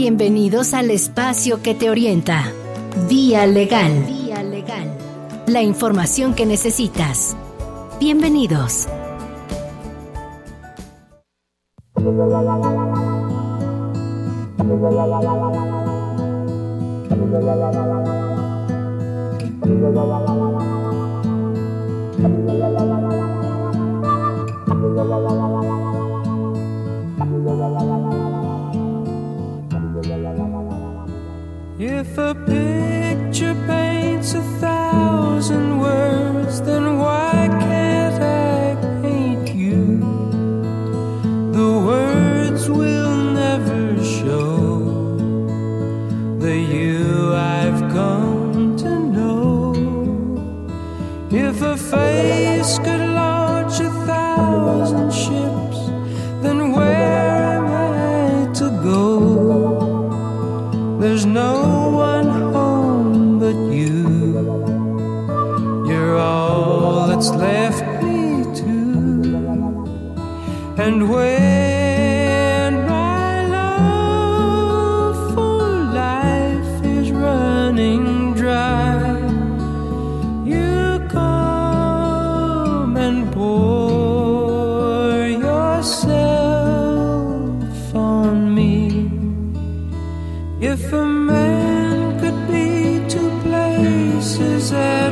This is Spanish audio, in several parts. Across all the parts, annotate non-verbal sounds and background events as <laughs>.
Bienvenidos al espacio que te orienta. Vía Legal. Vía Legal. La información que necesitas. Bienvenidos. <laughs> If a picture paints a thousand words, then why can't I paint you? The words will never show the you I've come to know. If a face could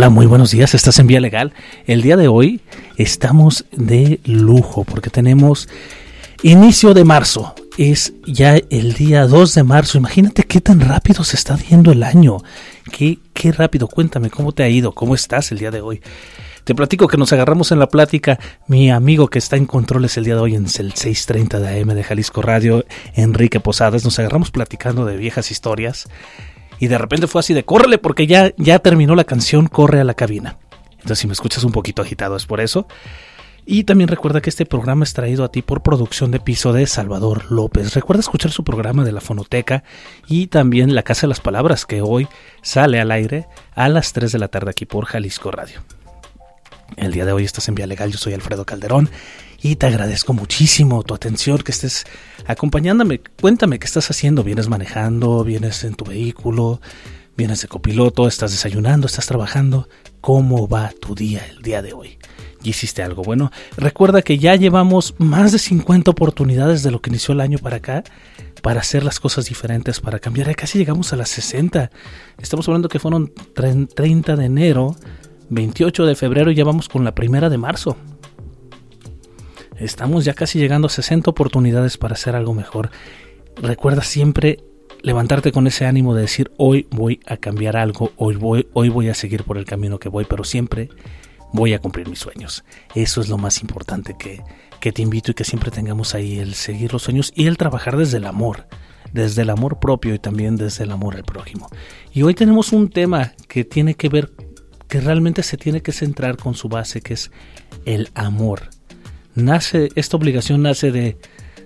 Hola, muy buenos días. Estás en Vía Legal. El día de hoy estamos de lujo porque tenemos inicio de marzo. Es ya el día 2 de marzo. Imagínate qué tan rápido se está yendo el año. Qué, qué rápido. Cuéntame cómo te ha ido, cómo estás el día de hoy. Te platico que nos agarramos en la plática. Mi amigo que está en controles el día de hoy en el 6:30 de AM de Jalisco Radio, Enrique Posadas, nos agarramos platicando de viejas historias y de repente fue así de córrele porque ya, ya terminó la canción, corre a la cabina. Entonces si me escuchas un poquito agitado es por eso. Y también recuerda que este programa es traído a ti por producción de piso de Salvador López. Recuerda escuchar su programa de la fonoteca y también La Casa de las Palabras que hoy sale al aire a las 3 de la tarde aquí por Jalisco Radio. El día de hoy estás en Vía Legal, yo soy Alfredo Calderón y te agradezco muchísimo tu atención, que estés acompañándome. Cuéntame qué estás haciendo. ¿Vienes manejando? ¿Vienes en tu vehículo? ¿Vienes de copiloto? ¿Estás desayunando? ¿Estás trabajando? ¿Cómo va tu día el día de hoy? ¿Y hiciste algo bueno? Recuerda que ya llevamos más de 50 oportunidades de lo que inició el año para acá para hacer las cosas diferentes, para cambiar. Ya casi llegamos a las 60. Estamos hablando que fueron 30 de enero, 28 de febrero y ya vamos con la primera de marzo. Estamos ya casi llegando a 60 oportunidades para hacer algo mejor. Recuerda siempre levantarte con ese ánimo de decir hoy voy a cambiar algo, hoy voy, hoy voy a seguir por el camino que voy, pero siempre voy a cumplir mis sueños. Eso es lo más importante que, que te invito y que siempre tengamos ahí, el seguir los sueños y el trabajar desde el amor, desde el amor propio y también desde el amor al prójimo. Y hoy tenemos un tema que tiene que ver, que realmente se tiene que centrar con su base, que es el amor nace, esta obligación nace de,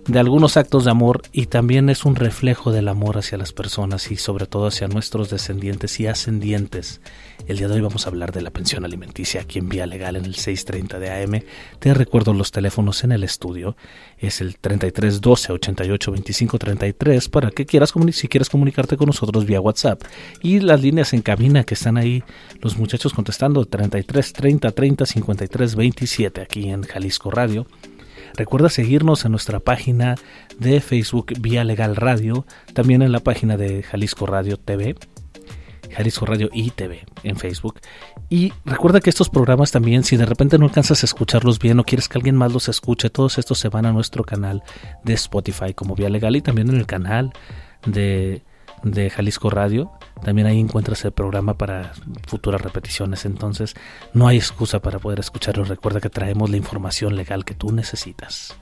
de algunos actos de amor y también es un reflejo del amor hacia las personas y sobre todo hacia nuestros descendientes y ascendientes. El día de hoy vamos a hablar de la pensión alimenticia aquí en Vía Legal en el 630 de AM. Te recuerdo los teléfonos en el estudio. Es el 33 12 88 25 33 para que quieras si quieres comunicarte con nosotros vía WhatsApp. Y las líneas en cabina que están ahí los muchachos contestando 33 30 30 53 27 aquí en Jalisco Radio. Recuerda seguirnos en nuestra página de Facebook Vía Legal Radio, también en la página de Jalisco Radio TV, Jalisco Radio y TV en Facebook. Y recuerda que estos programas también, si de repente no alcanzas a escucharlos bien o quieres que alguien más los escuche, todos estos se van a nuestro canal de Spotify como Vía Legal y también en el canal de, de Jalisco Radio también ahí encuentras el programa para futuras repeticiones. Entonces no hay excusa para poder escucharlo. Recuerda que traemos la información legal que tú necesitas.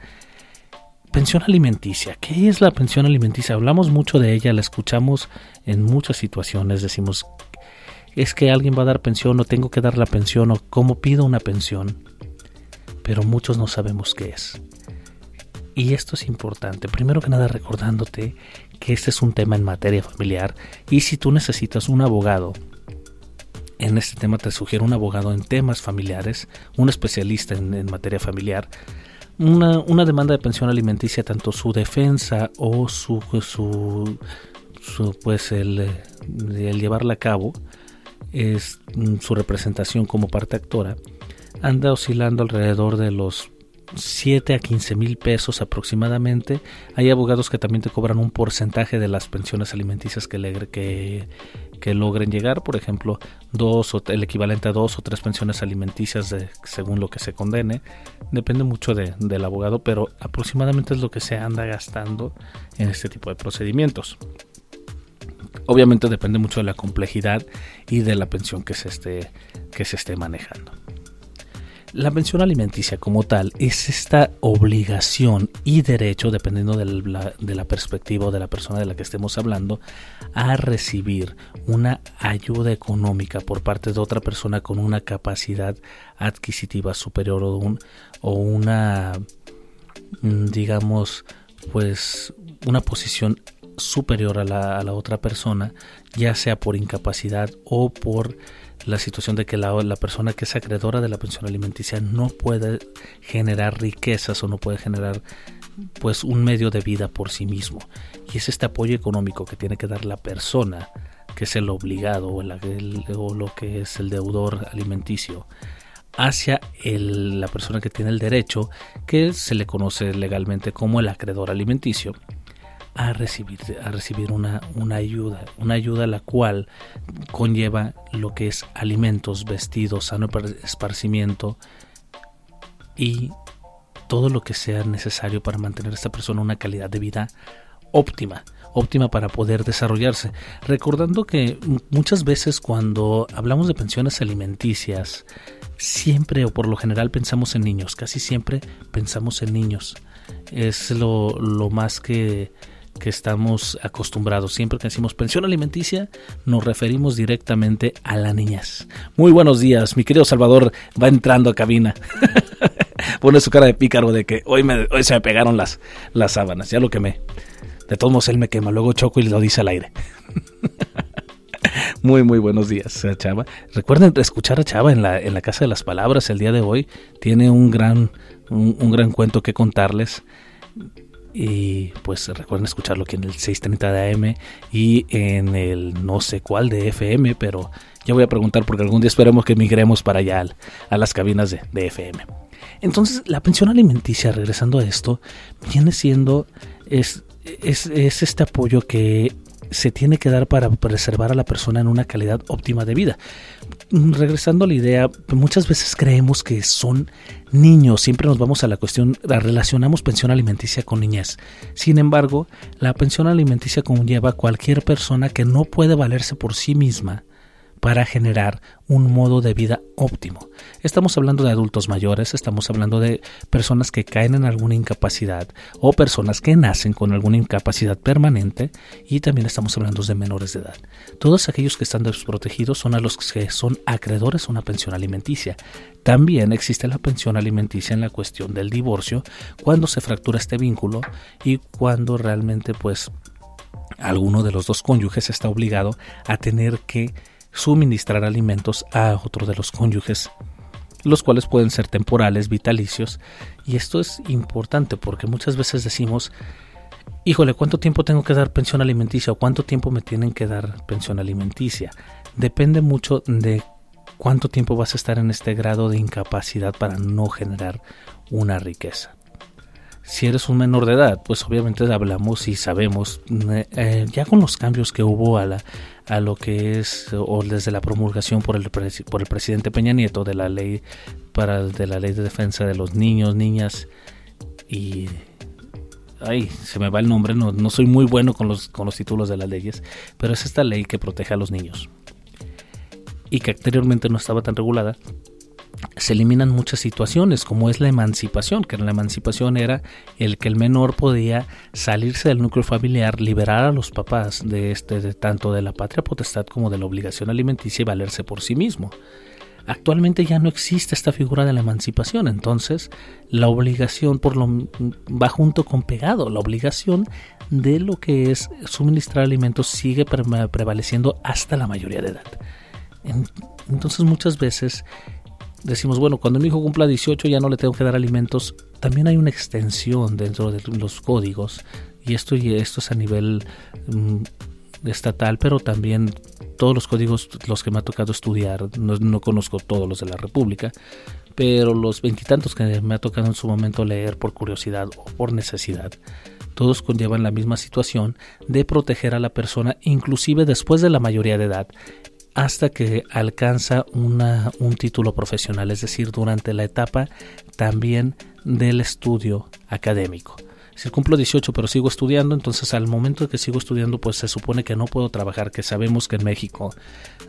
Pensión alimenticia. ¿Qué es la pensión alimenticia? Hablamos mucho de ella, la escuchamos en muchas situaciones. Decimos, es que alguien va a dar pensión o tengo que dar la pensión o cómo pido una pensión. Pero muchos no sabemos qué es. Y esto es importante. Primero que nada recordándote que este es un tema en materia familiar y si tú necesitas un abogado, en este tema te sugiero un abogado en temas familiares, un especialista en, materia familiar, una, demanda de pensión alimenticia, tanto su defensa o su, su, pues el, el, llevarla a cabo, es su representación como parte actora, anda oscilando alrededor de los 7 a 15 mil pesos aproximadamente. Hay abogados que también te cobran un porcentaje de las pensiones alimenticias que, logren llegar, por ejemplo, dos o el equivalente a dos o tres pensiones alimenticias según lo que se condene. Depende mucho del abogado, pero aproximadamente es lo que se anda gastando en este tipo de procedimientos. Obviamente depende mucho de la complejidad y de la pensión que se esté, que se esté manejando. La pensión alimenticia como tal es esta obligación y derecho, dependiendo de la, de la, perspectiva o de la persona de la que estemos hablando, a recibir una ayuda económica por parte de otra persona con una capacidad adquisitiva superior o, un, o una, mm, digamos, pues una posición superior a la, a la otra persona, ya sea por incapacidad o por la situación de que la, la, persona que es acreedora de la pensión alimenticia no puede generar riquezas o no puede generar pues un medio de vida por sí mismo. Y es este apoyo económico que tiene que dar la persona que es el obligado o, o lo que es el deudor alimenticio hacia el, la persona que tiene el derecho que se le conoce legalmente como el acreedor alimenticio a recibir, a recibir una, una ayuda, una ayuda la cual conlleva lo que es alimentos, vestidos, sano esparcimiento y todo lo que sea necesario para mantener a esta persona una calidad de vida óptima, óptima para poder desarrollarse. Recordando que muchas veces cuando hablamos de pensiones alimenticias, siempre o por lo general pensamos en niños, casi siempre pensamos en niños. Es lo, lo más que que estamos acostumbrados. Siempre que decimos pensión alimenticia, nos referimos directamente a la niñez. Muy buenos días, mi querido Salvador va entrando a cabina. <laughs> Pone su cara de pícaro de que hoy, me, hoy se me pegaron las, las sábanas, ya lo quemé. De todos modos él me quema, luego choco y lo dice al aire. <laughs> Muy, muy buenos días, Chava. Recuerden escuchar a Chava en la, en la Casa de las Palabras el día de hoy. Tiene un gran, un gran cuento que contarles. Y pues recuerden escucharlo aquí en el 630 de AM y en el no sé cuál de FM, pero ya voy a preguntar porque algún día esperemos que migremos para allá a las cabinas de, de FM. Entonces, la pensión alimenticia, regresando a esto, viene siendo, es, es, es este apoyo que se tiene que dar para preservar a la persona en una calidad óptima de vida. Mm, regresando a la idea, muchas veces creemos que son niños, siempre nos vamos a la cuestión, relacionamos pensión alimenticia con niñez. Sin embargo, la pensión alimenticia conlleva a cualquier persona que no puede valerse por sí misma para generar un modo de vida óptimo. Estamos hablando de adultos mayores, estamos hablando de personas que caen en alguna incapacidad o personas que nacen con alguna incapacidad permanente y también estamos hablando de menores de edad. Todos aquellos que están desprotegidos son a los que son acreedores a una pensión alimenticia. También existe la pensión alimenticia en la cuestión del divorcio cuando se fractura este vínculo y cuando realmente pues alguno de los dos cónyuges está obligado a tener que suministrar alimentos a otro de los cónyuges, los cuales pueden ser temporales, vitalicios, y esto es importante porque muchas veces decimos, híjole, ¿cuánto tiempo tengo que dar pensión alimenticia o cuánto tiempo me tienen que dar pensión alimenticia? Depende mucho de cuánto tiempo vas a estar en este grado de incapacidad para no generar una riqueza si eres un menor de edad, pues obviamente hablamos y sabemos, eh, eh, ya con los cambios que hubo a, la, a lo que es, o desde la promulgación por el, por el presidente Peña Nieto de la ley para de la ley de defensa de los niños, niñas y ay, se me va el nombre, no, no soy muy bueno con los, con los títulos de las leyes, pero es esta ley que protege a los niños y que anteriormente no estaba tan regulada se eliminan muchas situaciones, como es la emancipación, que la emancipación era el que el menor podía salirse del núcleo familiar, liberar a los papás de este, de tanto de la patria potestad como de la obligación alimenticia y valerse por sí mismo. Actualmente ya no existe esta figura de la emancipación, entonces la obligación por lo va junto con pegado, la obligación de lo que es suministrar alimentos sigue prevaleciendo hasta la mayoría de edad. Entonces muchas veces decimos, bueno, cuando mi hijo cumpla 18 ya no le tengo que dar alimentos, también hay una extensión dentro de los códigos y esto, y esto es a nivel mm, estatal, pero también todos los códigos, los que me ha tocado estudiar, no, conozco todos los de la República, pero los veintitantos que me ha tocado en su momento leer por curiosidad o por necesidad, todos conllevan la misma situación de proteger a la persona inclusive después de la mayoría de edad hasta que alcanza una, un título profesional, es decir, durante la etapa también del estudio académico. Si cumplo 18 pero sigo estudiando, entonces al momento de que sigo estudiando pues se supone que no puedo trabajar, que sabemos que en México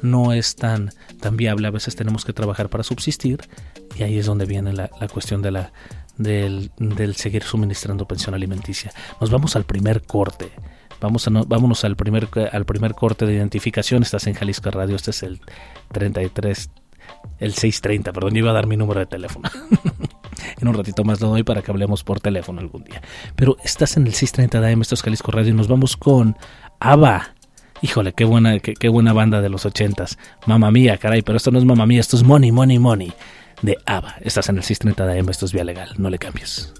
no es tan, tan viable, a veces tenemos que trabajar para subsistir y ahí es donde viene la, cuestión de la, del seguir suministrando pensión alimenticia. Nos vamos al primer corte. Vamos a vámonos al primer, al primer corte de identificación. Estás en Jalisco Radio. Este es el 33, el 630. Perdón, iba a dar mi número de teléfono. <laughs> en un ratito más lo doy para que hablemos por teléfono algún día. Pero estás en el 630 de AM, esto es Jalisco Radio. Y nos vamos con ABBA. Híjole, qué buena, qué, buena banda de los ochentas. Mamma mía, caray, pero esto no es mamá mía, esto es Money, Money, Money de ABBA. Estás en el 630 de AM, esto es vía legal, no le cambies.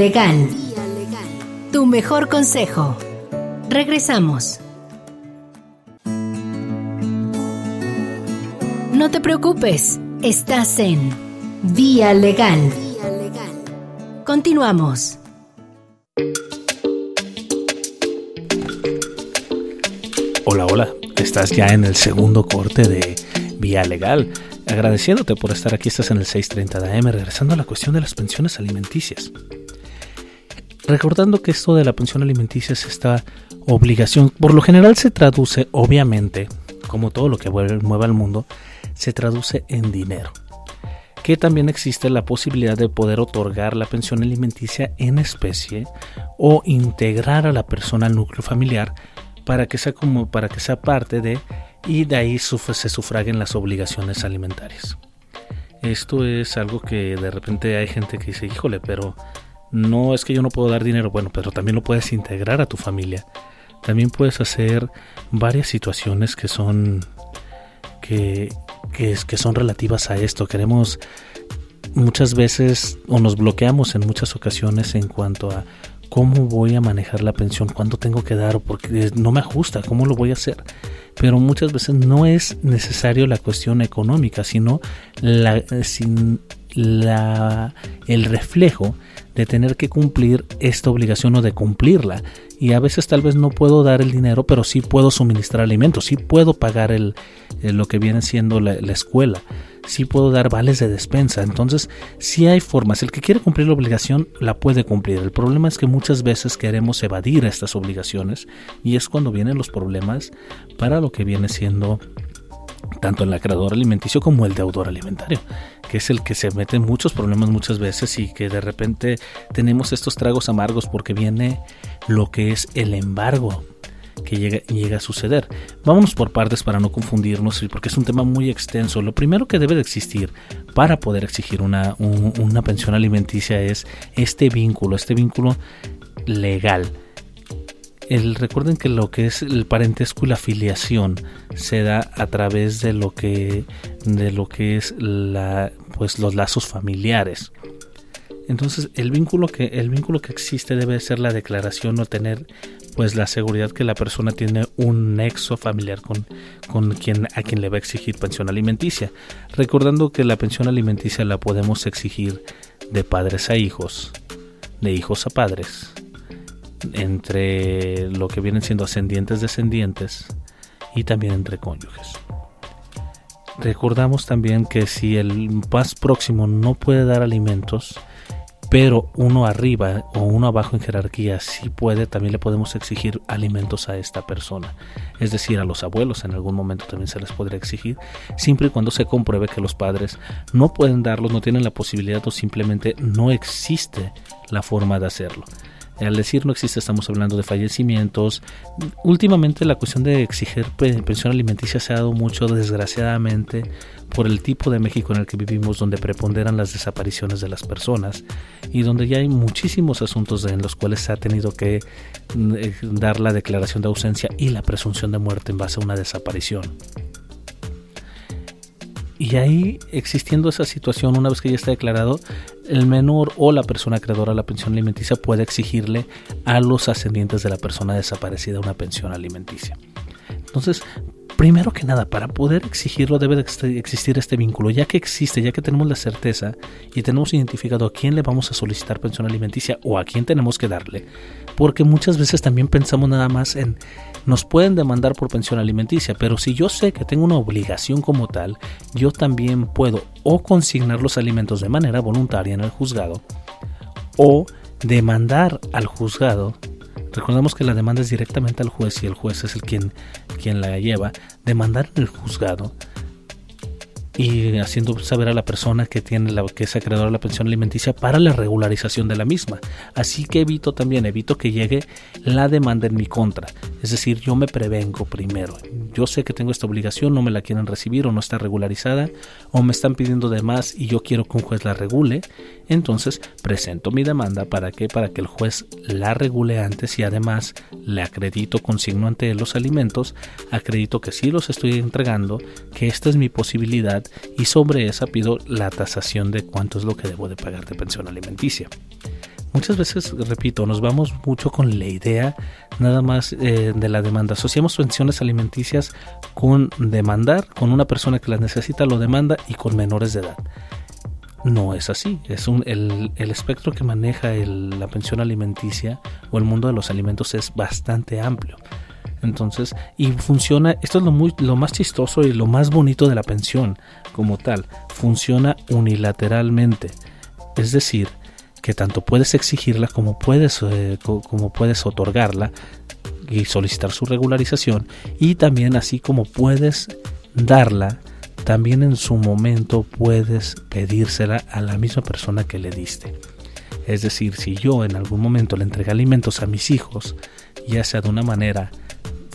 Legal. Tu mejor consejo. Regresamos. No te preocupes, estás en Vía Legal. Continuamos. Hola, hola, estás ya en el segundo corte de Vía Legal. Agradeciéndote por estar aquí, estás en el 630 de AM, regresando a la cuestión de las pensiones alimenticias. Recordando que esto de la pensión alimenticia es esta obligación, por lo general se traduce, obviamente, como todo lo que mueve al mundo, se traduce en dinero. Que también existe la posibilidad de poder otorgar la pensión alimenticia en especie o integrar a la persona al núcleo familiar para que sea como para que sea parte de y de ahí se sufraguen las obligaciones alimentarias. Esto es algo que de repente hay gente que dice, híjole, pero no es que yo no puedo dar dinero, bueno, pero también lo puedes integrar a tu familia. También puedes hacer varias situaciones que son que, que, que son relativas a esto. Queremos muchas veces o nos bloqueamos en muchas ocasiones en cuanto a cómo voy a manejar la pensión, cuándo tengo que dar, porque no me ajusta, cómo lo voy a hacer. Pero muchas veces no es necesario la cuestión económica, sino la, sin la, el reflejo de tener que cumplir esta obligación o de cumplirla. Y a veces tal vez no puedo dar el dinero, pero sí puedo suministrar alimentos, sí puedo pagar el, lo que viene siendo la, la escuela sí puedo dar vales de despensa. Entonces, sí hay formas. El que quiere cumplir la obligación la puede cumplir. El problema es que muchas veces queremos evadir estas obligaciones y es cuando vienen los problemas para lo que viene siendo tanto el acreedor alimenticio como el deudor alimentario, que es el que se mete en muchos problemas muchas veces y que de repente tenemos estos tragos amargos porque viene lo que es el embargo que llega, a suceder. Vámonos por partes para no confundirnos, porque es un tema muy extenso. Lo primero que debe de existir para poder exigir una, una pensión alimenticia es este vínculo, este vínculo legal. El, recuerden que lo que es el parentesco y la filiación se da a través de lo que de lo que es la pues los lazos familiares entonces el vínculo que el vínculo que existe debe ser la declaración o tener pues la seguridad que la persona tiene un nexo familiar con, con quien a quien le va a exigir pensión alimenticia. Recordando que la pensión alimenticia la podemos exigir de padres a hijos, de hijos a padres, entre lo que vienen siendo ascendientes descendientes y también entre cónyuges. Recordamos también que si el más próximo no puede dar alimentos, pero uno arriba o uno abajo en jerarquía sí puede, también le podemos exigir alimentos a esta persona. Es decir, a los abuelos en algún momento también se les podría exigir, siempre y cuando se compruebe que los padres no pueden darlos, no tienen la posibilidad o simplemente no existe la forma de hacerlo. Al decir no existe, estamos hablando de fallecimientos. Últimamente la cuestión de exigir pensión alimenticia se ha dado mucho, desgraciadamente, por el tipo de México en el que vivimos, donde preponderan las desapariciones de las personas y donde ya hay muchísimos asuntos en los cuales se ha tenido que mm, eh, dar la declaración de ausencia y la presunción de muerte en base a una desaparición. Y ahí, existiendo esa situación, una vez que ya está declarado, el menor o la persona acreedora a la pensión alimenticia puede exigirle a los ascendientes de la persona desaparecida una pensión alimenticia. Entonces, primero que nada, para poder exigirlo debe de existir este vínculo, ya que existe, ya que tenemos la certeza y tenemos identificado a quién le vamos a solicitar pensión alimenticia o a quién tenemos que darle, porque muchas veces también pensamos nada más en nos pueden demandar por pensión alimenticia, pero si yo sé que tengo una obligación como tal, yo también puedo o consignar los alimentos de manera voluntaria en el juzgado o demandar al juzgado Recordemos que la demanda es directamente al juez y el juez es el quien, quien la lleva. Demandar en el juzgado y haciendo saber a la persona que tiene la que es acreedora de la pensión alimenticia para la regularización de la misma. Así que evito también, evito que llegue la demanda en mi contra. Es decir, yo me prevengo primero. Yo sé que tengo esta obligación, no me la quieren recibir o no está regularizada o me están pidiendo de más y yo quiero que un juez la regule. Entonces presento mi demanda para que para que el juez la regule antes y además le acredito, consigno ante los alimentos, acredito que sí los estoy entregando, que esta es mi posibilidad y sobre esa pido la tasación de cuánto es lo que debo de pagar de pensión alimenticia. Muchas veces, repito, nos vamos mucho con la idea nada más eh, de la demanda. Asociamos pensiones alimenticias con demandar, con una persona que las necesita lo demanda y con menores de edad. No es así. Es un, el, espectro que maneja la pensión alimenticia o el mundo de los alimentos es bastante amplio. Entonces, y funciona, esto es lo, muy, lo más chistoso y lo más bonito de la pensión como tal, funciona unilateralmente. Es decir, que tanto puedes exigirla como puedes, eh, como puedes otorgarla y solicitar su regularización y también así como puedes darla también en su momento puedes pedírsela a la misma persona que le diste. Es decir, si yo en algún momento le entregué alimentos a mis hijos, ya sea de una manera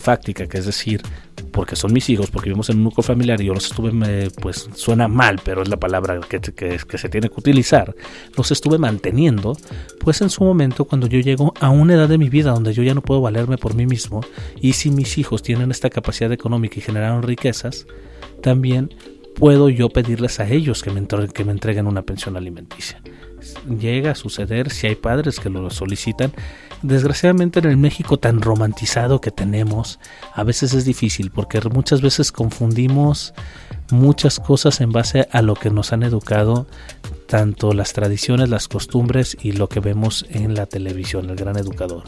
fáctica, que es decir, porque son mis hijos, porque vivimos en un núcleo familiar y yo los estuve, pues suena mal, pero es la palabra que, se tiene que utilizar, los estuve manteniendo, pues en su momento cuando yo llego a una edad de mi vida donde yo ya no puedo valerme por mí mismo y si mis hijos tienen esta capacidad económica y generaron riquezas, también puedo yo pedirles a ellos que me, que me entreguen una pensión alimenticia. Llega a suceder si hay padres que lo solicitan. Desgraciadamente en el México tan romantizado que tenemos, a veces es difícil porque muchas veces confundimos muchas cosas en base a lo que nos han educado, tanto las tradiciones, las costumbres y lo que vemos en la televisión, el gran educador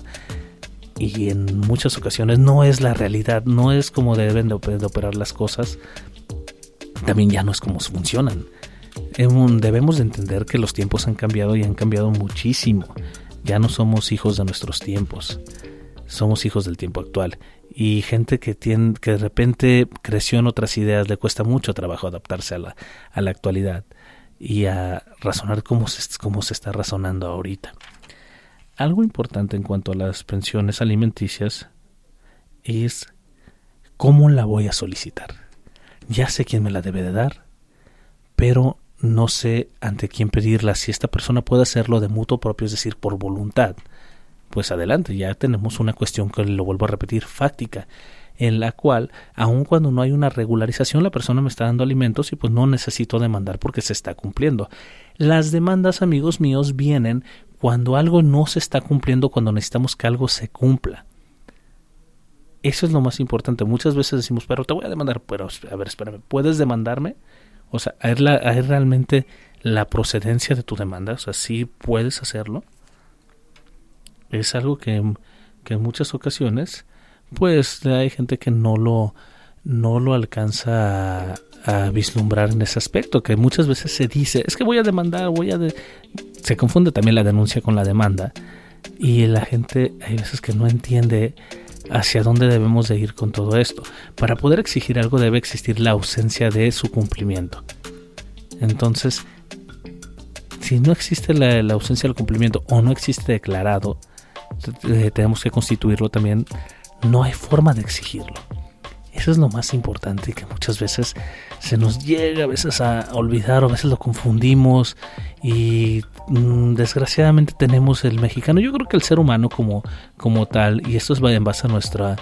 y en muchas ocasiones no es la realidad, no es como deben de operar las cosas también ya no es como funcionan. Debemos de entender que los tiempos han cambiado y han cambiado muchísimo. Ya no somos hijos de nuestros tiempos, somos hijos del tiempo actual. Y gente que, tiene, que de repente creció en otras ideas le cuesta mucho trabajo adaptarse a la, a la actualidad y a razonar cómo se, cómo se está razonando ahorita. Algo importante en cuanto a las pensiones alimenticias es cómo la voy a solicitar ya sé quién me la debe de dar, pero no sé ante quién pedirla. Si esta persona puede hacerlo de mutuo propio, es decir, por voluntad, pues adelante, ya tenemos una cuestión que lo vuelvo a repetir, fáctica, en la cual, aun cuando no hay una regularización, la persona me está dando alimentos y pues no necesito demandar porque se está cumpliendo. Las demandas, amigos míos, vienen cuando algo no se está cumpliendo, cuando necesitamos que algo se cumpla. Eso es lo más importante. Muchas veces decimos, pero te voy a demandar. Pero, a ver, espérame, ¿puedes demandarme? O sea, ¿hay, realmente la procedencia de tu demanda? O sea, ¿sí puedes hacerlo? Es algo que, que en muchas ocasiones, pues hay gente que no lo, no lo alcanza a, vislumbrar en ese aspecto, que muchas veces se dice, es que voy a demandar, voy a... Se confunde también la denuncia con la demanda y la gente hay veces que no entiende hacia dónde debemos de ir con todo esto. Para poder exigir algo debe existir la ausencia de su cumplimiento. Entonces, si no existe la, ausencia del cumplimiento o no existe declarado, eh, tenemos que constituirlo también, no hay forma de exigirlo. Eso es lo más importante que muchas veces se nos llega a veces a olvidar o a veces lo confundimos y mm, desgraciadamente tenemos el mexicano, yo creo que el ser humano como, como tal, y esto es en base a nuestra,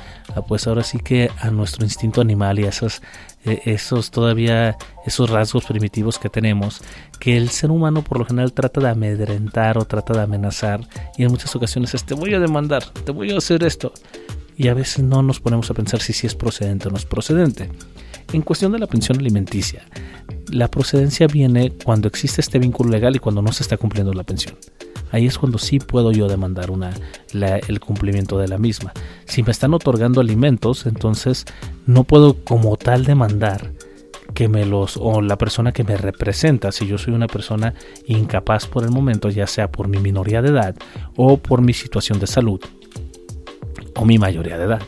pues ahora sí que a nuestro instinto animal y a esos, e, esos todavía, esos rasgos primitivos que tenemos, que el ser humano por lo general trata de amedrentar o trata de amenazar y en muchas ocasiones es te voy a demandar, te voy a hacer esto y a veces no nos ponemos a pensar si es procedente o no es procedente. En cuestión de la pensión alimenticia, la procedencia viene cuando existe este vínculo legal y cuando no se está cumpliendo la pensión. Ahí es cuando sí puedo yo demandar el cumplimiento de la misma. Si me están otorgando alimentos, entonces no puedo como tal demandar que me los o la persona que me representa, si yo soy una persona incapaz por el momento, ya sea por mi minoría de edad o por mi situación de salud, o mi mayoría de edad.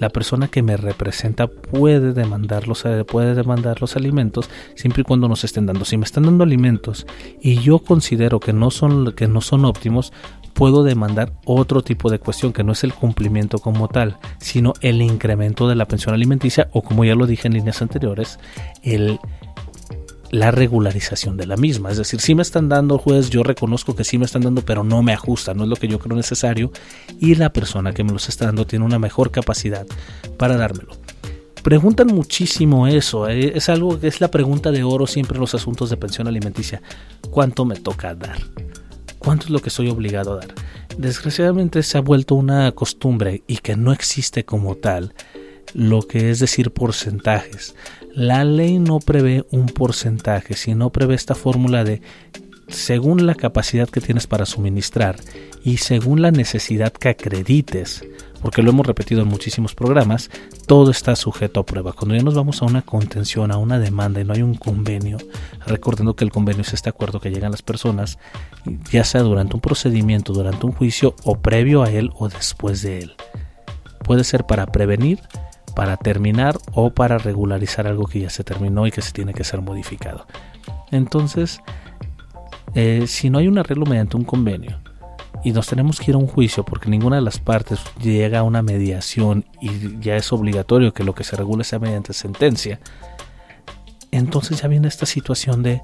La persona que me representa puede demandar los, eh, puede demandar los alimentos siempre y cuando nos estén dando. Si me están dando alimentos y yo considero que no son, que no son óptimos, puedo demandar otro tipo de cuestión que no es el cumplimiento como tal, sino el incremento de la pensión alimenticia o como ya lo dije en líneas anteriores, el la regularización de la misma. Es decir, si me están dando, juez, yo reconozco que sí me están dando, pero no me ajusta, no es lo que yo creo necesario, y la persona que me los está dando tiene una mejor capacidad para dármelo. Preguntan muchísimo eso, eh, es algo que es la pregunta de oro siempre en los asuntos de pensión alimenticia. ¿Cuánto me toca dar? ¿Cuánto es lo que soy obligado a dar? Desgraciadamente se ha vuelto una costumbre y que no existe como tal lo que es decir porcentajes. La ley no prevé un porcentaje, sino prevé esta fórmula de según la capacidad que tienes para suministrar y según la necesidad que acredites, porque lo hemos repetido en muchísimos programas, todo está sujeto a prueba. Cuando ya nos vamos a una contención, a una demanda y no hay un convenio, recordando que el convenio es este acuerdo que llegan las personas, ya sea durante un procedimiento, durante un juicio o previo a él o después de él. Puede ser para prevenir, para terminar o para regularizar algo que ya se terminó y que se tiene que ser modificado. Entonces, eh, si no hay un arreglo mediante un convenio y nos tenemos que ir a un juicio porque ninguna de las partes llega a una mediación y ya es obligatorio que lo que se regule sea mediante sentencia, entonces ya viene esta situación de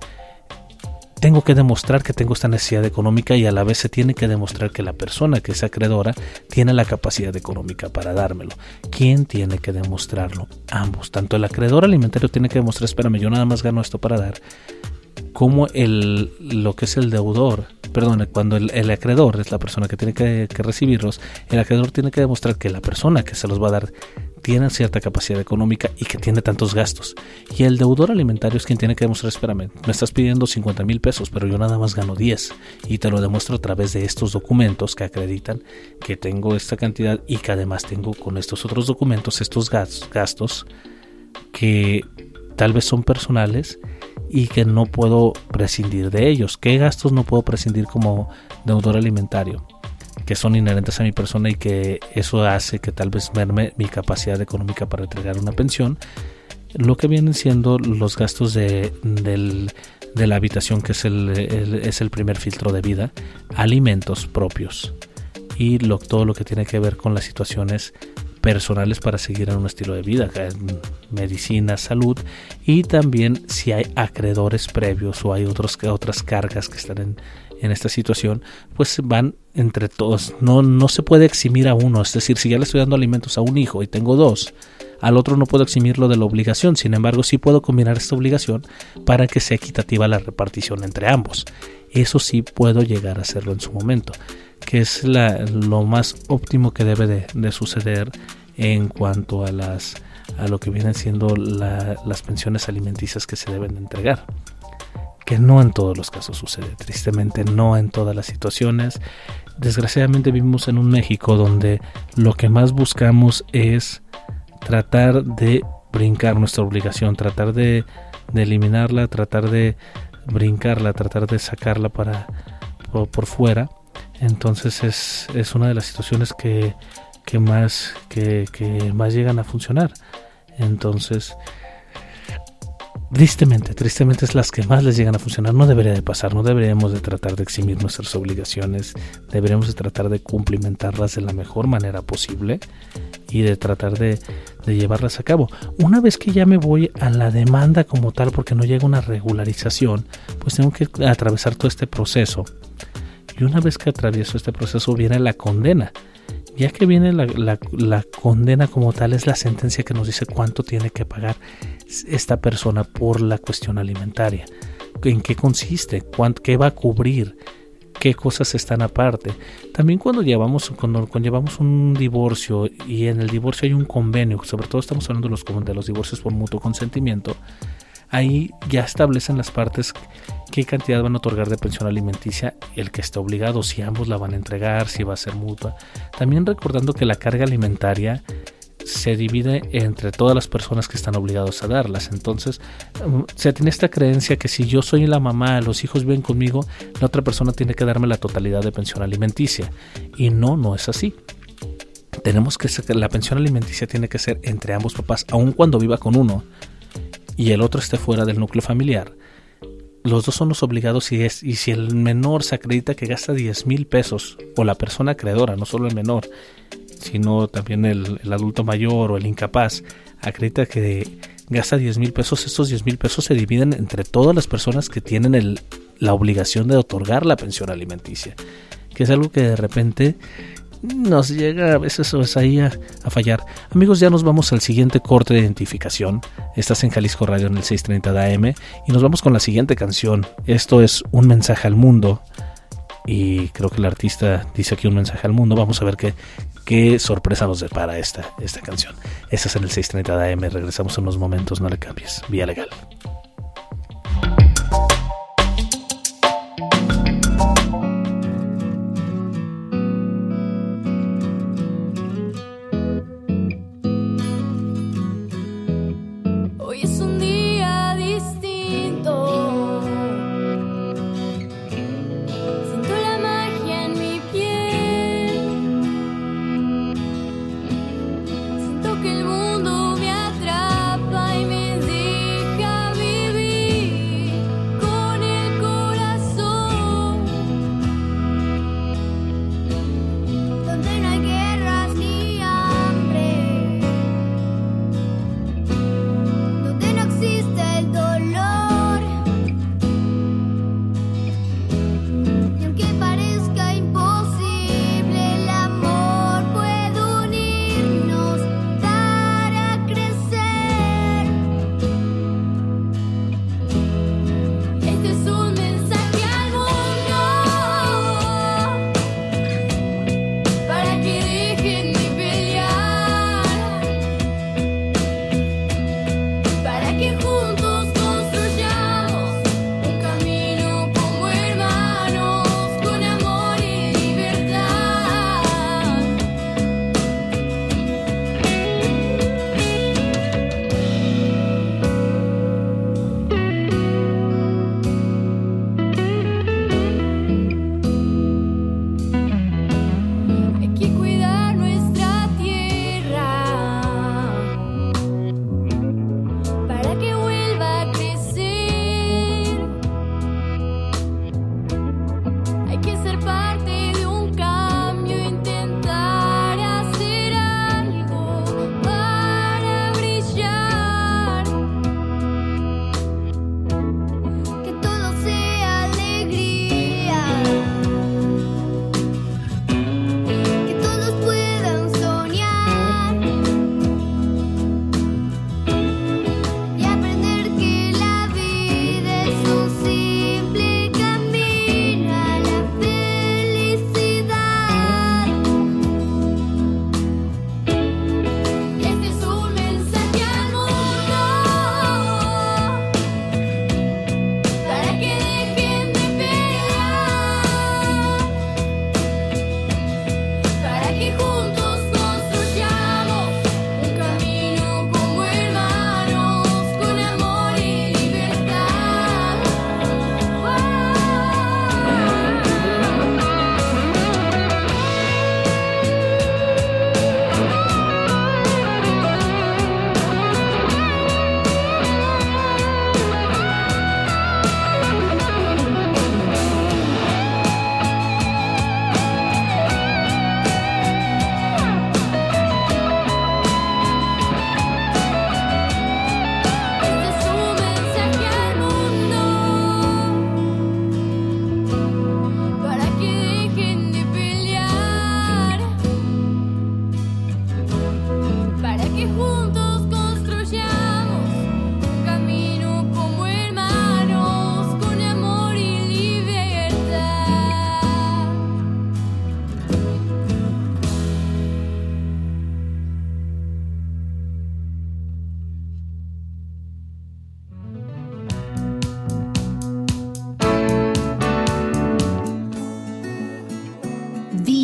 tengo que demostrar que tengo esta necesidad económica y a la vez se tiene que demostrar que la persona que es acreedora tiene la capacidad económica para dármelo. ¿Quién tiene que demostrarlo? Ambos. Tanto el acreedor alimentario tiene que demostrar, espérame, yo nada más gano esto para dar, como el, lo que es el deudor, perdón, cuando el, acreedor es la persona que tiene que, recibirlos, el acreedor tiene que demostrar que la persona que se los va a dar tiene cierta capacidad económica y que tiene tantos gastos. Y el deudor alimentario es quien tiene que demostrar, espérame, me estás pidiendo 50 mil pesos, pero yo nada más gano 10. Y te lo demuestro a través de estos documentos que acreditan que tengo esta cantidad y que además tengo con estos otros documentos estos gastos que tal vez son personales y que no puedo prescindir de ellos. ¿Qué gastos no puedo prescindir como deudor alimentario? Que son inherentes a mi persona y que eso hace que tal vez merme mi capacidad económica para entregar una pensión. Lo que vienen siendo los gastos de, la habitación, que es el, es el primer filtro de vida, alimentos propios y todo lo que tiene que ver con las situaciones personales para seguir en un estilo de vida, medicina, salud y también si hay acreedores previos o hay otros, otras cargas que están en, en esta situación, pues van entre todos. No, no se puede eximir a uno, es decir, si ya le estoy dando alimentos a un hijo y tengo dos, al otro no puedo eximirlo de la obligación, sin embargo sí puedo combinar esta obligación para que sea equitativa la repartición entre ambos. Eso sí puedo llegar a hacerlo en su momento que es lo más óptimo que debe de, suceder en cuanto a las a lo que vienen siendo las pensiones alimenticias que se deben de entregar. Que no en todos los casos sucede tristemente no en todas las situaciones. Desgraciadamente vivimos en un México donde lo que más buscamos es tratar de brincar nuestra obligación tratar de, de eliminarla tratar de brincarla tratar de sacarla para por fuera entonces es, es una de las situaciones que, que más, que, más llegan a funcionar. Entonces, tristemente, tristemente es las que más les llegan a funcionar. No debería de pasar, no deberíamos de tratar de eximir nuestras obligaciones, deberíamos de tratar de cumplimentarlas de la mejor manera posible y de tratar de, de, llevarlas a cabo. Una vez que ya me voy a la demanda como tal, porque no llega una regularización, pues tengo que atravesar todo este proceso y una vez que atravieso este proceso viene la condena. Ya que viene la, condena como tal, es la sentencia que nos dice cuánto tiene que pagar esta persona por la cuestión alimentaria. ¿En qué consiste? ¿Qué va a cubrir? qué cosas están aparte. También cuando llevamos, cuando, llevamos un divorcio y en el divorcio hay un convenio, sobre todo estamos hablando de los, de los divorcios por mutuo consentimiento, ahí ya establecen las partes qué cantidad van a otorgar de pensión alimenticia el que está obligado, si ambos la van a entregar, si va a ser mutua. También recordando que la carga alimentaria se divide entre todas las personas que están obligados a darlas. Entonces, um, se tiene esta creencia que si yo soy la mamá, los hijos viven conmigo, la otra persona tiene que darme la totalidad de pensión alimenticia. Y no, no es así. Tenemos que la pensión alimenticia tiene que ser entre ambos papás, aun cuando viva con uno y el otro esté fuera del núcleo familiar, los dos son los obligados y, es, y si el menor se acredita que gasta 10 mil pesos, o la persona acreedora, no solo el menor, sino también el, adulto mayor o el incapaz, acredita que gasta 10 mil pesos, estos 10 mil pesos se dividen entre todas las personas que tienen el, la obligación de otorgar la pensión alimenticia, que es algo que de repente nos llega a veces ahí a, fallar. Amigos, ya nos vamos al siguiente corte de identificación. Estás en Jalisco Radio en el 630 de AM y nos vamos con la siguiente canción. Esto es Un mensaje al mundo y creo que el artista dice aquí un mensaje al mundo. Vamos a ver qué, qué sorpresa nos depara esta, esta canción. Esta es en el 6:30 de AM. Regresamos en unos momentos, no le cambies. Vía legal.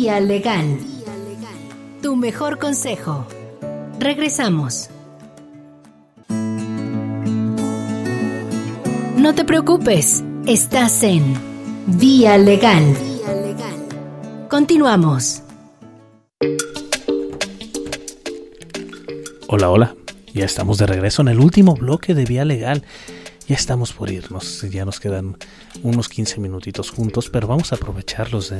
Vía legal. Tu mejor consejo. Regresamos. No te preocupes, estás en Vía legal. Continuamos. Hola, hola. Ya estamos de regreso en el último bloque de Vía Legal. Ya estamos por irnos. Ya nos quedan unos 15 minutitos juntos, pero vamos a aprovecharlos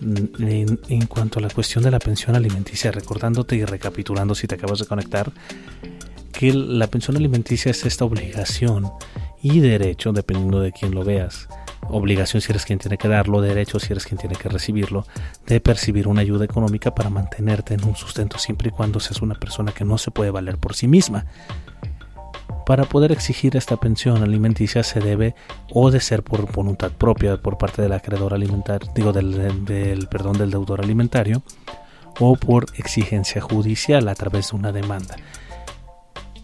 en cuanto a la cuestión de la pensión alimenticia, recordándote y recapitulando si te acabas de conectar, que la pensión alimenticia es esta obligación y derecho, dependiendo de quién lo veas. Obligación si eres quien tiene que darlo, derecho si eres quien tiene que recibirlo, de percibir una ayuda económica para mantenerte en un sustento siempre y cuando seas una persona que no se puede valer por sí misma. Para poder exigir esta pensión alimenticia se debe o de ser por voluntad propia por parte del acreedor alimentario, digo del, perdón del deudor alimentario o por exigencia judicial a través de una demanda.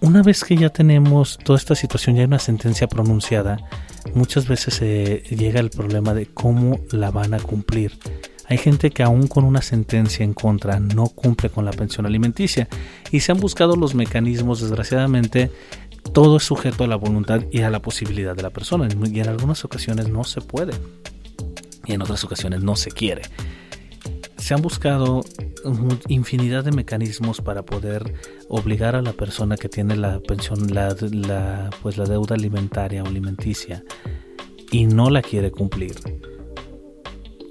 Una vez que ya tenemos toda esta situación, ya hay una sentencia pronunciada, muchas veces se llega el problema de cómo la van a cumplir. Hay gente que aún con una sentencia en contra no cumple con la pensión alimenticia y se han buscado los mecanismos, desgraciadamente, todo es sujeto a la voluntad y a la posibilidad de la persona y en algunas ocasiones no se puede y en otras ocasiones no se quiere. Se han buscado infinidad de mecanismos para poder obligar a la persona que tiene la pensión, la- pues la deuda alimentaria o alimenticia y no la quiere cumplir.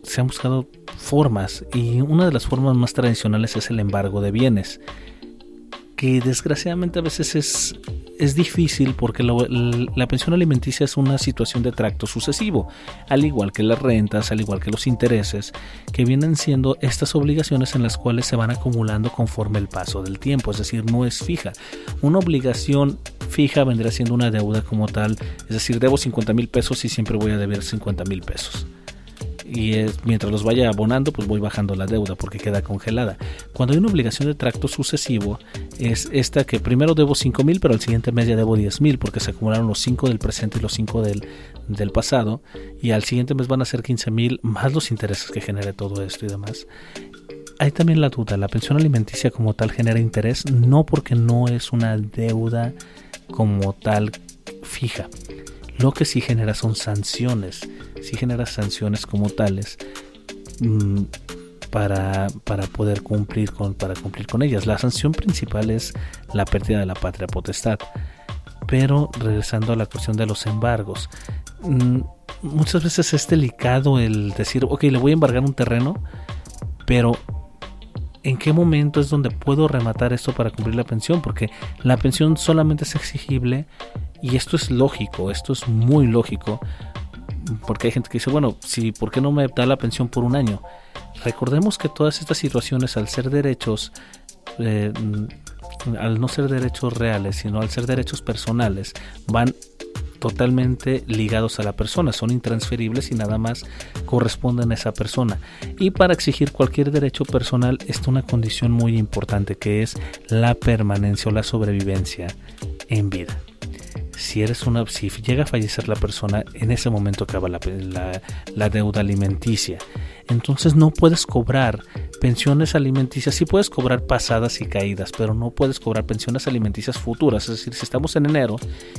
Se han buscado formas y una de las formas más tradicionales es el embargo de bienes, que desgraciadamente a veces es, es difícil porque la pensión alimenticia es una situación de tracto sucesivo, al igual que las rentas, al igual que los intereses, que vienen siendo estas obligaciones en las cuales se van acumulando conforme el paso del tiempo, es decir, no es fija. Una obligación fija vendría siendo una deuda como tal, es decir, debo 50 mil pesos y siempre voy a deber 50 mil pesos y es, mientras los vaya abonando pues voy bajando la deuda porque queda congelada. Cuando hay una obligación de tracto sucesivo es esta que primero debo 5 mil pero al siguiente mes ya debo 10 mil porque se acumularon los 5 del presente y los 5 del, del pasado y al siguiente mes van a ser 15 mil más los intereses que genere todo esto y demás. Hay también la duda, la pensión alimenticia como tal genera interés no porque no es una deuda como tal fija. Lo que sí genera son sanciones, sí genera sanciones como tales mm, para, para poder cumplir con, para cumplir con ellas. La sanción principal es la pérdida de la patria potestad. Pero regresando a la cuestión de los embargos, mm, muchas veces es delicado el decir, ok, le voy a embargar un terreno, pero ¿en qué momento es donde puedo rematar esto para cumplir la pensión? Porque la pensión solamente es exigible y esto es lógico, esto es muy lógico, porque hay gente que dice, bueno, si, ¿por qué no me da la pensión por un año? Recordemos que todas estas situaciones, al ser derechos, eh, mm, al no ser derechos reales, sino al ser derechos personales, van totalmente ligados a la persona, son intransferibles y nada más corresponden a esa persona. Y para exigir cualquier derecho personal está una condición muy importante que es la permanencia o la sobrevivencia en vida si eres una llega a fallecer la persona en ese momento acaba la, la, la, deuda alimenticia. Entonces no puedes cobrar pensiones alimenticias. Sí puedes cobrar pasadas y caídas pero no puedes cobrar pensiones alimenticias futuras. Es decir si estamos en enero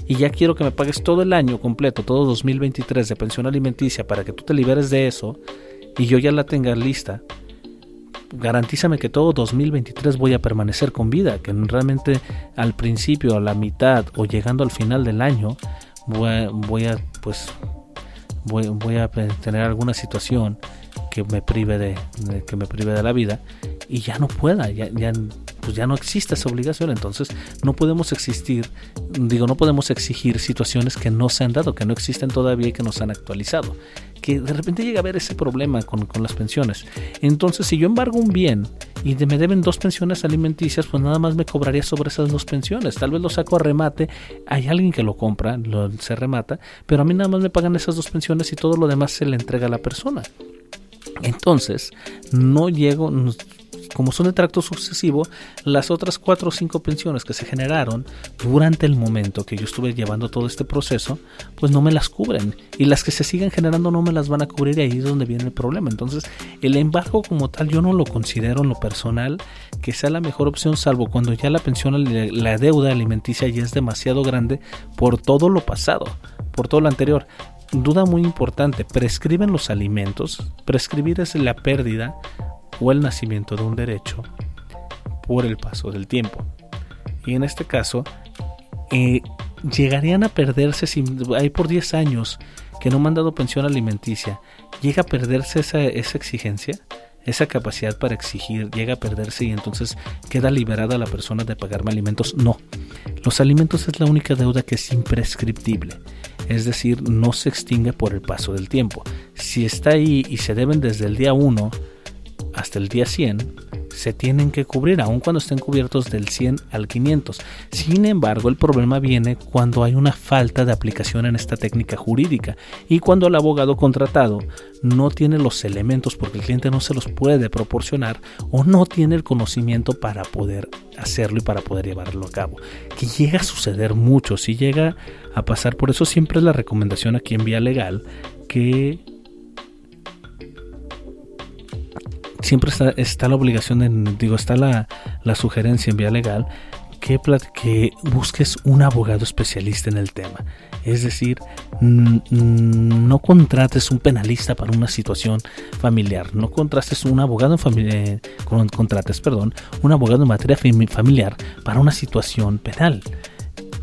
y ya quiero que me pagues todo el año completo todo 2023 de pensión alimenticia para que tú te liberes de eso y yo ya la tenga lista garantízame que todo 2023 voy a permanecer con vida, que realmente al principio, a la mitad o llegando al final del año voy a, voy a pues voy, a tener alguna situación que me prive de, de, que me prive de la vida y ya no pueda, ya, pues ya no existe esa obligación, entonces no podemos existir, digo, no podemos exigir situaciones que no se han dado, que no existen todavía y que no se han actualizado que de repente llega a haber ese problema con, con, las pensiones. Entonces, si yo embargo un bien y de, me deben dos pensiones alimenticias, pues nada más me cobraría sobre esas dos pensiones. Tal vez lo saco a remate, hay alguien que lo compra, lo, se remata, pero a mí nada más me pagan esas dos pensiones y todo lo demás se le entrega a la persona. Entonces, no llego, como son de tracto sucesivo, las otras cuatro o cinco pensiones que se generaron durante el momento que yo estuve llevando todo este proceso, pues no me las cubren. Y las que se siguen generando no me las van a cubrir y ahí es donde viene el problema. Entonces, el embargo como tal yo no lo considero en lo personal que sea la mejor opción, salvo cuando ya la pensión, la deuda alimenticia ya es demasiado grande por todo lo pasado, por todo lo anterior duda muy importante, prescriben los alimentos, prescribir es la pérdida o el nacimiento de un derecho por el paso del tiempo. Y en este caso, eh, llegarían a perderse si hay por 10 años que no me han dado pensión alimenticia, llega a perderse esa, esa exigencia, esa capacidad para exigir, llega a perderse y entonces queda liberada la persona de pagarme alimentos. No, los alimentos es la única deuda que es imprescriptible es decir, no se extingue por el paso del tiempo. Si está ahí y se deben desde el día 1 hasta el día 100, se tienen que cubrir, aun cuando estén cubiertos del 100 al 500. Sin embargo, el problema viene cuando hay una falta de aplicación en esta técnica jurídica y cuando el abogado contratado no tiene los elementos porque el cliente no se los puede proporcionar o no tiene el conocimiento para poder hacerlo y para poder llevarlo a cabo. Que llega a suceder mucho, si llega a pasar, por eso siempre es la recomendación aquí en Vía Legal que siempre está, está la obligación, de, digo, está la, la sugerencia en vía legal que, que busques un abogado especialista en el tema. Es decir, no contrates un penalista para una situación familiar, no contrates un abogado en familia, con- contrates, perdón, un abogado en materia fami- familiar para una situación penal.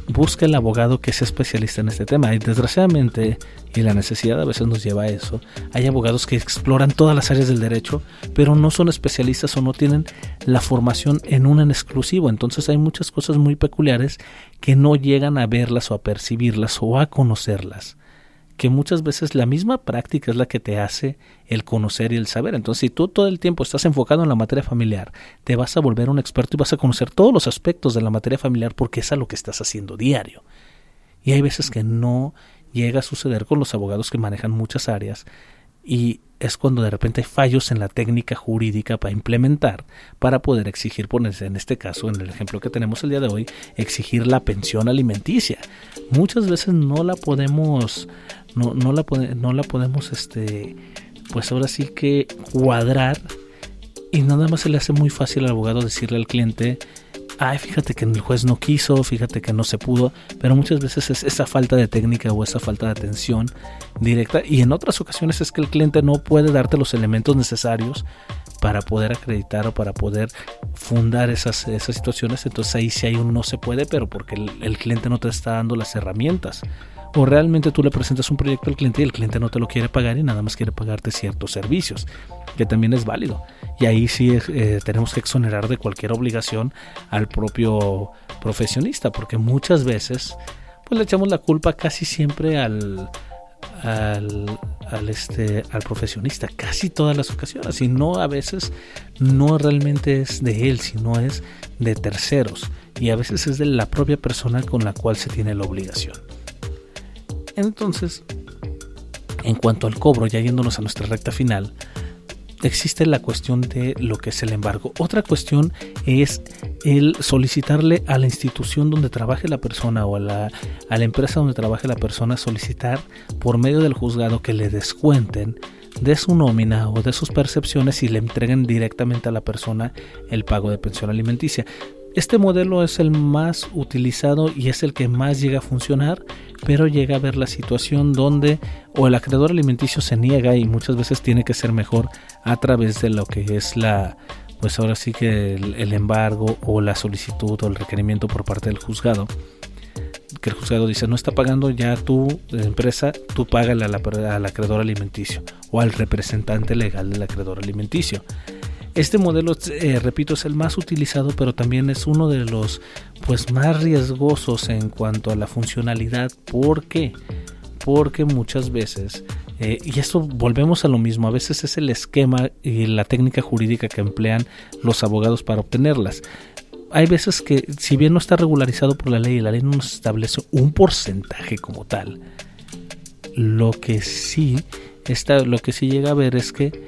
Busca el abogado que sea especialista en este tema. Y desgraciadamente, y la necesidad a veces nos lleva a eso, hay abogados que exploran todas las áreas del derecho, pero no son especialistas o no tienen la formación en un en exclusivo. Entonces hay muchas cosas muy peculiares que no llegan a verlas o a percibirlas o a conocerlas. Que muchas veces la misma práctica es la que te hace el conocer y el saber. Entonces, si tú todo el tiempo estás enfocado en la materia familiar, te vas a volver un experto y vas a conocer todos los aspectos de la materia familiar porque es a lo que estás haciendo diario. Y hay veces que no llega a suceder con los abogados que manejan muchas áreas y es cuando de repente hay fallos en la técnica jurídica para implementar, para poder exigir, ponerse en este caso, en el ejemplo que tenemos el día de hoy, exigir la pensión alimenticia. Muchas veces no la podemos, no, no la, no la podemos, este, pues ahora sí que cuadrar y nada más se le hace muy fácil al abogado decirle al cliente, ay, fíjate que el juez no quiso, fíjate que no se pudo, pero muchas veces es esa falta de técnica o esa falta de atención directa y en otras ocasiones es que el cliente no puede darte los elementos necesarios para poder acreditar o para poder fundar esas, esas situaciones, entonces ahí sí hay un no se puede, pero porque el, el cliente no te está dando las herramientas. O realmente tú le presentas un proyecto al cliente y el cliente no te lo quiere pagar y nada más quiere pagarte ciertos servicios, que también es válido. Y ahí sí eh, tenemos que exonerar de cualquier obligación al propio profesionista, porque muchas veces pues le echamos la culpa casi siempre al, al, al, este, al profesionista, casi todas las ocasiones, y no a veces no realmente es de él, sino es de terceros, y a veces es de la propia persona con la cual se tiene la obligación. Entonces, en cuanto al cobro, ya yéndonos a nuestra recta final, existe la cuestión de lo que es el embargo. Otra cuestión es el solicitarle a la institución donde trabaje la persona o a la, a la empresa donde trabaje la persona solicitar por medio del juzgado que le descuenten de su nómina o de sus percepciones y le entreguen directamente a la persona el pago de pensión alimenticia. Este modelo es el más utilizado y es el que más llega a funcionar, pero llega a ver la situación donde o el acreedor alimenticio se niega y muchas veces tiene que ser mejor a través de lo que es la, pues ahora sí que el, el embargo o la solicitud o el requerimiento por parte del juzgado. Que el juzgado dice, no está pagando ya tu empresa, tú págale al acreedor alimenticio o al representante legal del acreedor alimenticio. Este modelo, eh, repito, es el más utilizado, pero también es uno de los pues más riesgosos en cuanto a la funcionalidad. ¿Por qué? Porque muchas veces, eh, y esto volvemos a lo mismo, a veces es el esquema y la técnica jurídica que emplean los abogados para obtenerlas. Hay veces que, si bien no está regularizado por la ley, la ley no nos establece un porcentaje como tal, lo que sí está, lo que sí llega a ver es que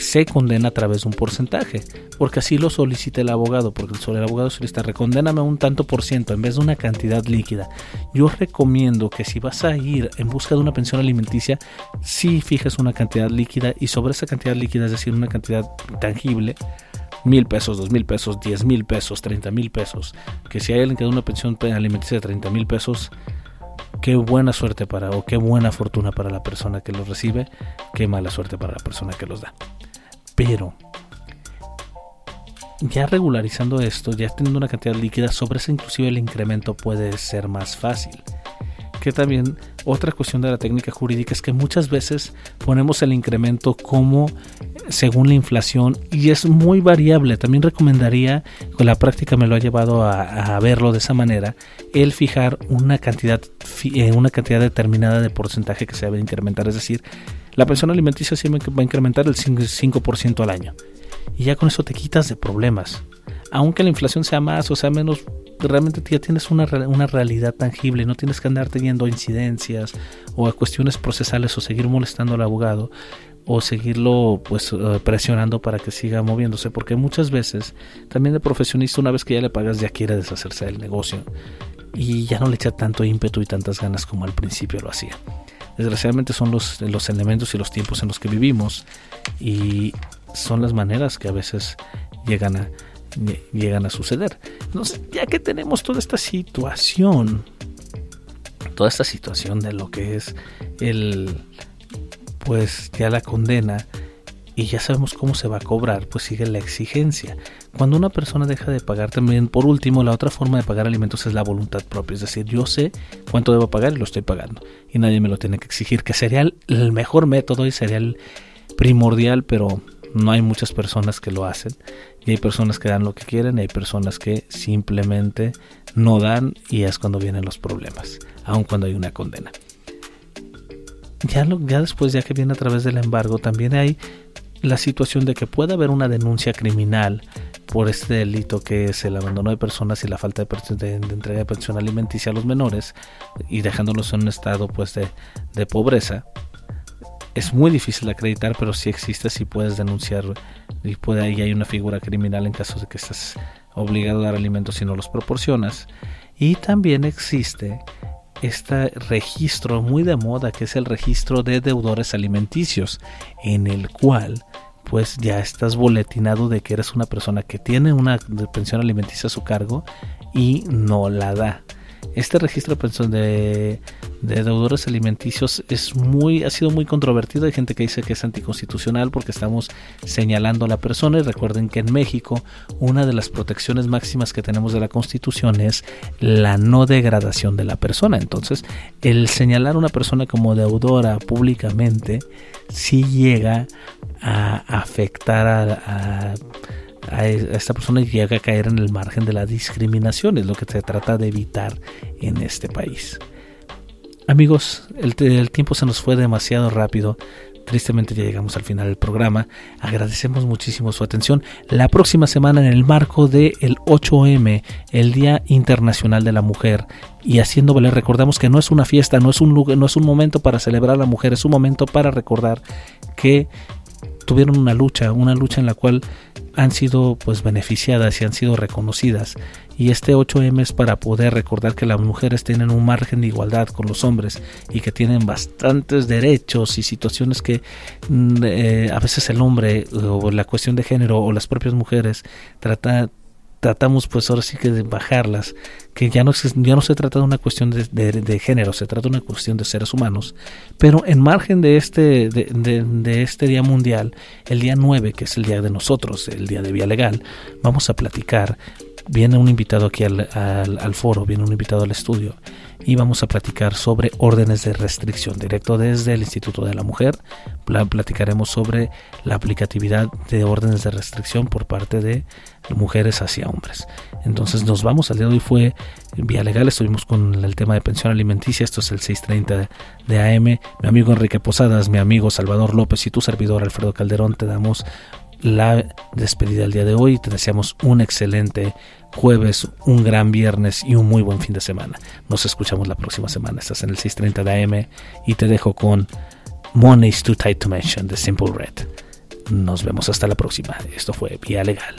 se condena a través de un porcentaje, porque así lo solicita el abogado, porque el el abogado solicita, recondéname un tanto por ciento en vez de una cantidad líquida. Yo recomiendo que si vas a ir en busca de una pensión alimenticia, sí fijes una cantidad líquida y sobre esa cantidad líquida, es decir, una cantidad tangible, mil pesos, dos mil pesos, diez mil pesos, treinta mil pesos, que si hay alguien que da una pensión alimenticia de treinta mil pesos, qué buena suerte para o qué buena fortuna para la persona que los recibe, qué mala suerte para la persona que los da. Pero ya regularizando esto, ya teniendo una cantidad líquida, sobre eso inclusive el incremento puede ser más fácil. Que también otra cuestión de la técnica jurídica es que muchas veces ponemos el incremento como según la inflación y es muy variable. También recomendaría, con la práctica me lo ha llevado a, a verlo de esa manera, el fijar una cantidad, eh, una cantidad determinada de porcentaje que se debe incrementar. Es decir, la pensión alimenticia siempre va a incrementar el 5%, 5% al año. y ya con eso te quitas de problemas. Aunque la inflación sea más o sea menos, realmente ya tienes una, una realidad tangible, no tienes que andarte yendo a incidencias o a cuestiones procesales o seguir molestando al abogado o seguirlo pues eh, presionando para que siga moviéndose porque muchas veces también el profesionista una vez que ya le pagas ya quiere deshacerse del negocio y ya no le echa tanto ímpetu y tantas ganas como al principio lo hacía desgraciadamente son los, los elementos y los tiempos en los que vivimos y son las maneras que a veces llegan a lle- llegan a suceder. Entonces, ya que tenemos toda esta situación toda esta situación de lo que es el pues ya la condena y ya sabemos cómo se va a cobrar, pues sigue la exigencia. Cuando una persona deja de pagar también, por último, la otra forma de pagar alimentos es la voluntad propia, es decir, yo sé cuánto debo pagar y lo estoy pagando y nadie me lo tiene que exigir, que sería el, mejor método y sería el primordial, pero no hay muchas personas que lo hacen y hay personas que dan lo que quieren y hay personas que simplemente no dan y es cuando vienen los problemas, aun cuando hay una condena ya, ya después, ya que viene a través del embargo, también hay la situación de que puede haber una denuncia criminal por este delito que es el abandono de personas y la falta de, entrega de pensión alimenticia a los menores y dejándolos en un estado pues de, de pobreza. Es muy difícil de acreditar, pero sí existe, sí puedes denunciar y puede ahí hay una figura criminal en caso de que estés obligado a dar alimentos y no los proporcionas. Y también existe este registro muy de moda que es el registro de deudores alimenticios en el cual pues ya estás boletinado de que eres una persona que tiene una pensión alimenticia a su cargo y no la da. Este registro de pensión de, de deudores alimenticios es muy, ha sido muy controvertido. Hay gente que dice que es anticonstitucional porque estamos señalando a la persona. Y recuerden que en México una de las protecciones máximas que tenemos de la Constitución es la no degradación de la persona. Entonces, el señalar a una persona como deudora públicamente sí llega a afectar a a esta persona llega a caer en el margen de la discriminación, es lo que se trata de evitar en este país. Amigos, el, tiempo se nos fue demasiado rápido. Tristemente ya llegamos al final del programa. Agradecemos muchísimo su atención. La próxima semana en el marco del el 8M, el Día Internacional de la Mujer, y haciendo valer, recordamos que no es una fiesta, no es un lugar, no es un momento para celebrar a la mujer, es un momento para recordar que tuvieron una lucha, una lucha en la cual han sido pues beneficiadas y han sido reconocidas. Y este 8M es para poder recordar que las mujeres tienen un margen de igualdad con los hombres y que tienen bastantes derechos y situaciones que eh, a veces el hombre o la cuestión de género o las propias mujeres trata tratamos pues ahora sí que de bajarlas, que ya no, ya no se trata de una cuestión de, de, género, se trata de una cuestión de seres humanos, pero en margen de este, de, de, este día mundial, el día 9, que es el día de nosotros, el día de Vía Legal, vamos a platicar, viene un invitado aquí al, al foro, viene un invitado al estudio, y vamos a platicar sobre órdenes de restricción, directo desde el Instituto de la Mujer, platicaremos sobre la aplicatividad de órdenes de restricción por parte de mujeres hacia hombres. Entonces nos vamos, al día de hoy fue vía legal, estuvimos con el tema de pensión alimenticia, esto es el 630 de AM, mi amigo Enrique Posadas, mi amigo Salvador López y tu servidor Alfredo Calderón, te damos la despedida del día de hoy, te deseamos un excelente jueves, un gran viernes y un muy buen fin de semana. Nos escuchamos la próxima semana, estás en el 630 de AM y te dejo con Money's Too Tight to Mention de Simple Red. Nos vemos hasta la próxima. Esto fue Vía Legal.